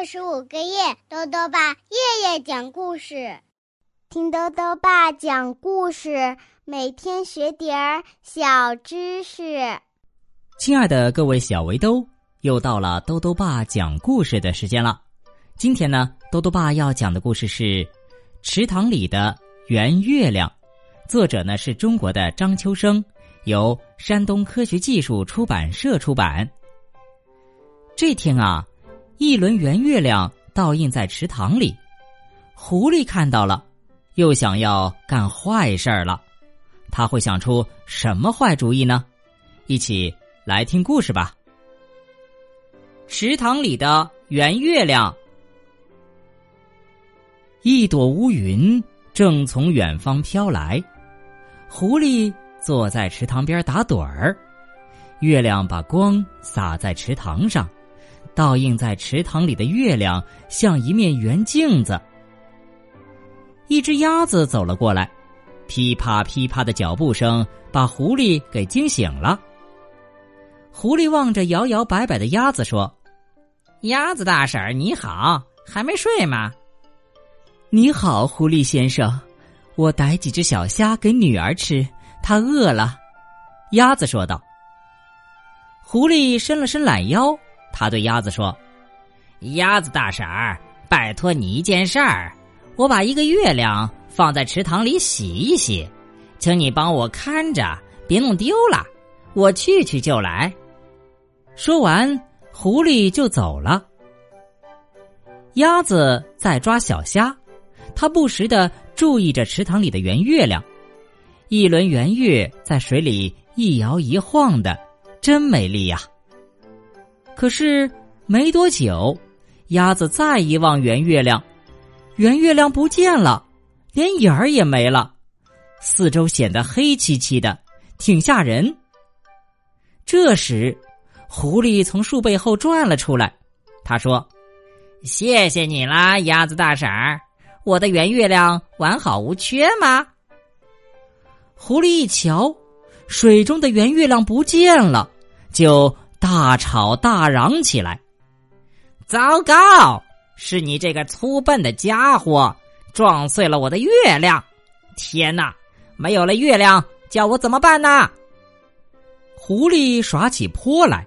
二十五个月，豆豆爸夜夜讲故事，听豆豆爸讲故事，每天学点儿小知识。亲爱的各位小围兜，又到了豆豆爸讲故事的时间了。今天呢，豆豆爸要讲的故事是《池塘里的圆月亮》，作者呢是中国的张秋生，由山东科学技术出版社出版。这天啊。一轮圆月亮倒映在池塘里，狐狸看到了，又想要干坏事儿了。他会想出什么坏主意呢？一起来听故事吧。池塘里的圆月亮，一朵乌云正从远方飘来，狐狸坐在池塘边打盹儿，月亮把光洒在池塘上。倒映在池塘里的月亮像一面圆镜子。一只鸭子走了过来，噼啪噼啪的脚步声把狐狸给惊醒了。狐狸望着摇摇摆摆的鸭子说：“鸭子大婶儿，你好，还没睡吗？”“你好，狐狸先生，我逮几只小虾给女儿吃，她饿了。”鸭子说道。狐狸伸了伸懒腰。他对鸭子说：“鸭子大婶儿，拜托你一件事儿，我把一个月亮放在池塘里洗一洗，请你帮我看着，别弄丢了。我去去就来。”说完，狐狸就走了。鸭子在抓小虾，它不时的注意着池塘里的圆月亮，一轮圆月在水里一摇一晃的，真美丽呀。可是没多久，鸭子再一望圆月亮，圆月亮不见了，连影儿也没了，四周显得黑漆漆的，挺吓人。这时，狐狸从树背后转了出来，他说：“谢谢你啦，鸭子大婶儿，我的圆月亮完好无缺吗？”狐狸一瞧，水中的圆月亮不见了，就。大吵大嚷起来！糟糕，是你这个粗笨的家伙撞碎了我的月亮！天哪，没有了月亮，叫我怎么办呢？狐狸耍起泼来。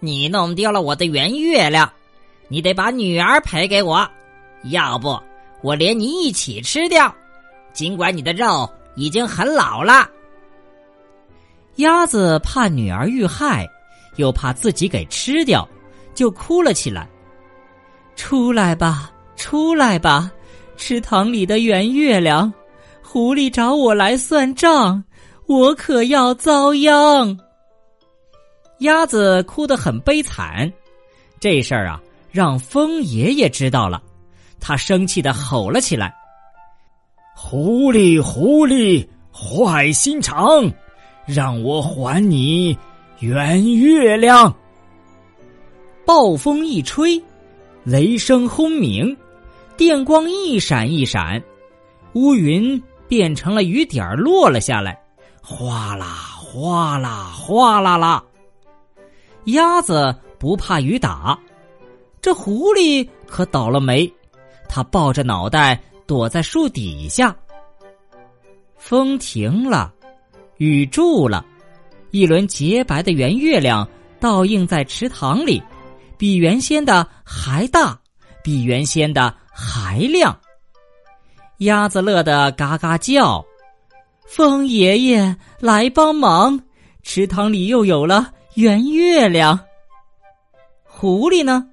你弄丢了我的圆月亮，你得把女儿赔给我，要不我连你一起吃掉。尽管你的肉已经很老了。鸭子怕女儿遇害。又怕自己给吃掉，就哭了起来。出来吧，出来吧，池塘里的圆月亮，狐狸找我来算账，我可要遭殃。鸭子哭得很悲惨，这事儿啊，让风爷爷知道了，他生气的吼了起来：“狐狸，狐狸，坏心肠，让我还你！”圆月亮，暴风一吹，雷声轰鸣，电光一闪一闪，乌云变成了雨点儿落了下来，哗啦哗啦哗啦啦。鸭子不怕雨打，这狐狸可倒了霉，它抱着脑袋躲在树底下。风停了，雨住了。一轮洁白的圆月亮倒映在池塘里，比原先的还大，比原先的还亮。鸭子乐得嘎嘎叫：“风爷爷来帮忙，池塘里又有了圆月亮。”狐狸呢？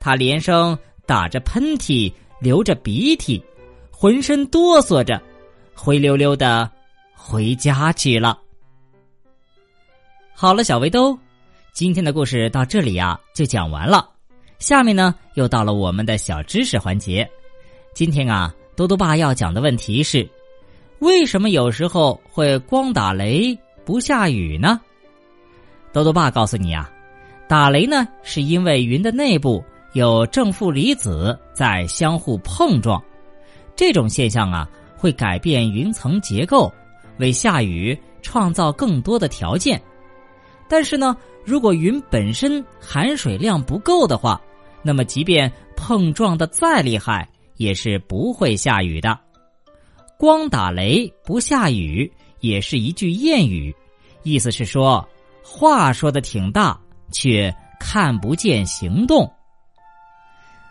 他连声打着喷嚏，流着鼻涕，浑身哆嗦着，灰溜溜的回家去了。好了，小围兜，今天的故事到这里呀就讲完了。下面呢又到了我们的小知识环节。今天啊，多多爸要讲的问题是：为什么有时候会光打雷不下雨呢？多多爸告诉你啊，打雷呢是因为云的内部有正负离子在相互碰撞，这种现象啊会改变云层结构，为下雨创造更多的条件。但是呢，如果云本身含水量不够的话，那么即便碰撞的再厉害，也是不会下雨的。光打雷不下雨，也是一句谚语，意思是说话说的挺大，却看不见行动。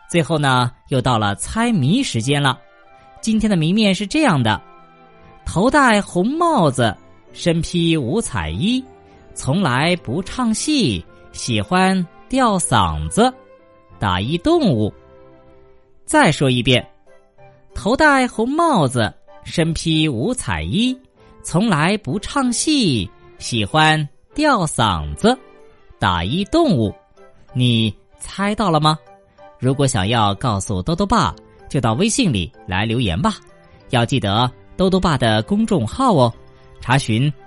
最后呢，又到了猜谜时间了。今天的谜面是这样的：头戴红帽子，身披五彩衣，从来不唱戏，喜欢吊嗓子，打一动物。再说一遍：头戴红帽子，身披五彩衣，从来不唱戏，喜欢吊嗓子，打一动物。你猜到了吗？如果想要告诉豆豆爸，就到微信里来留言吧。要记得豆豆爸的公众号哦，查询“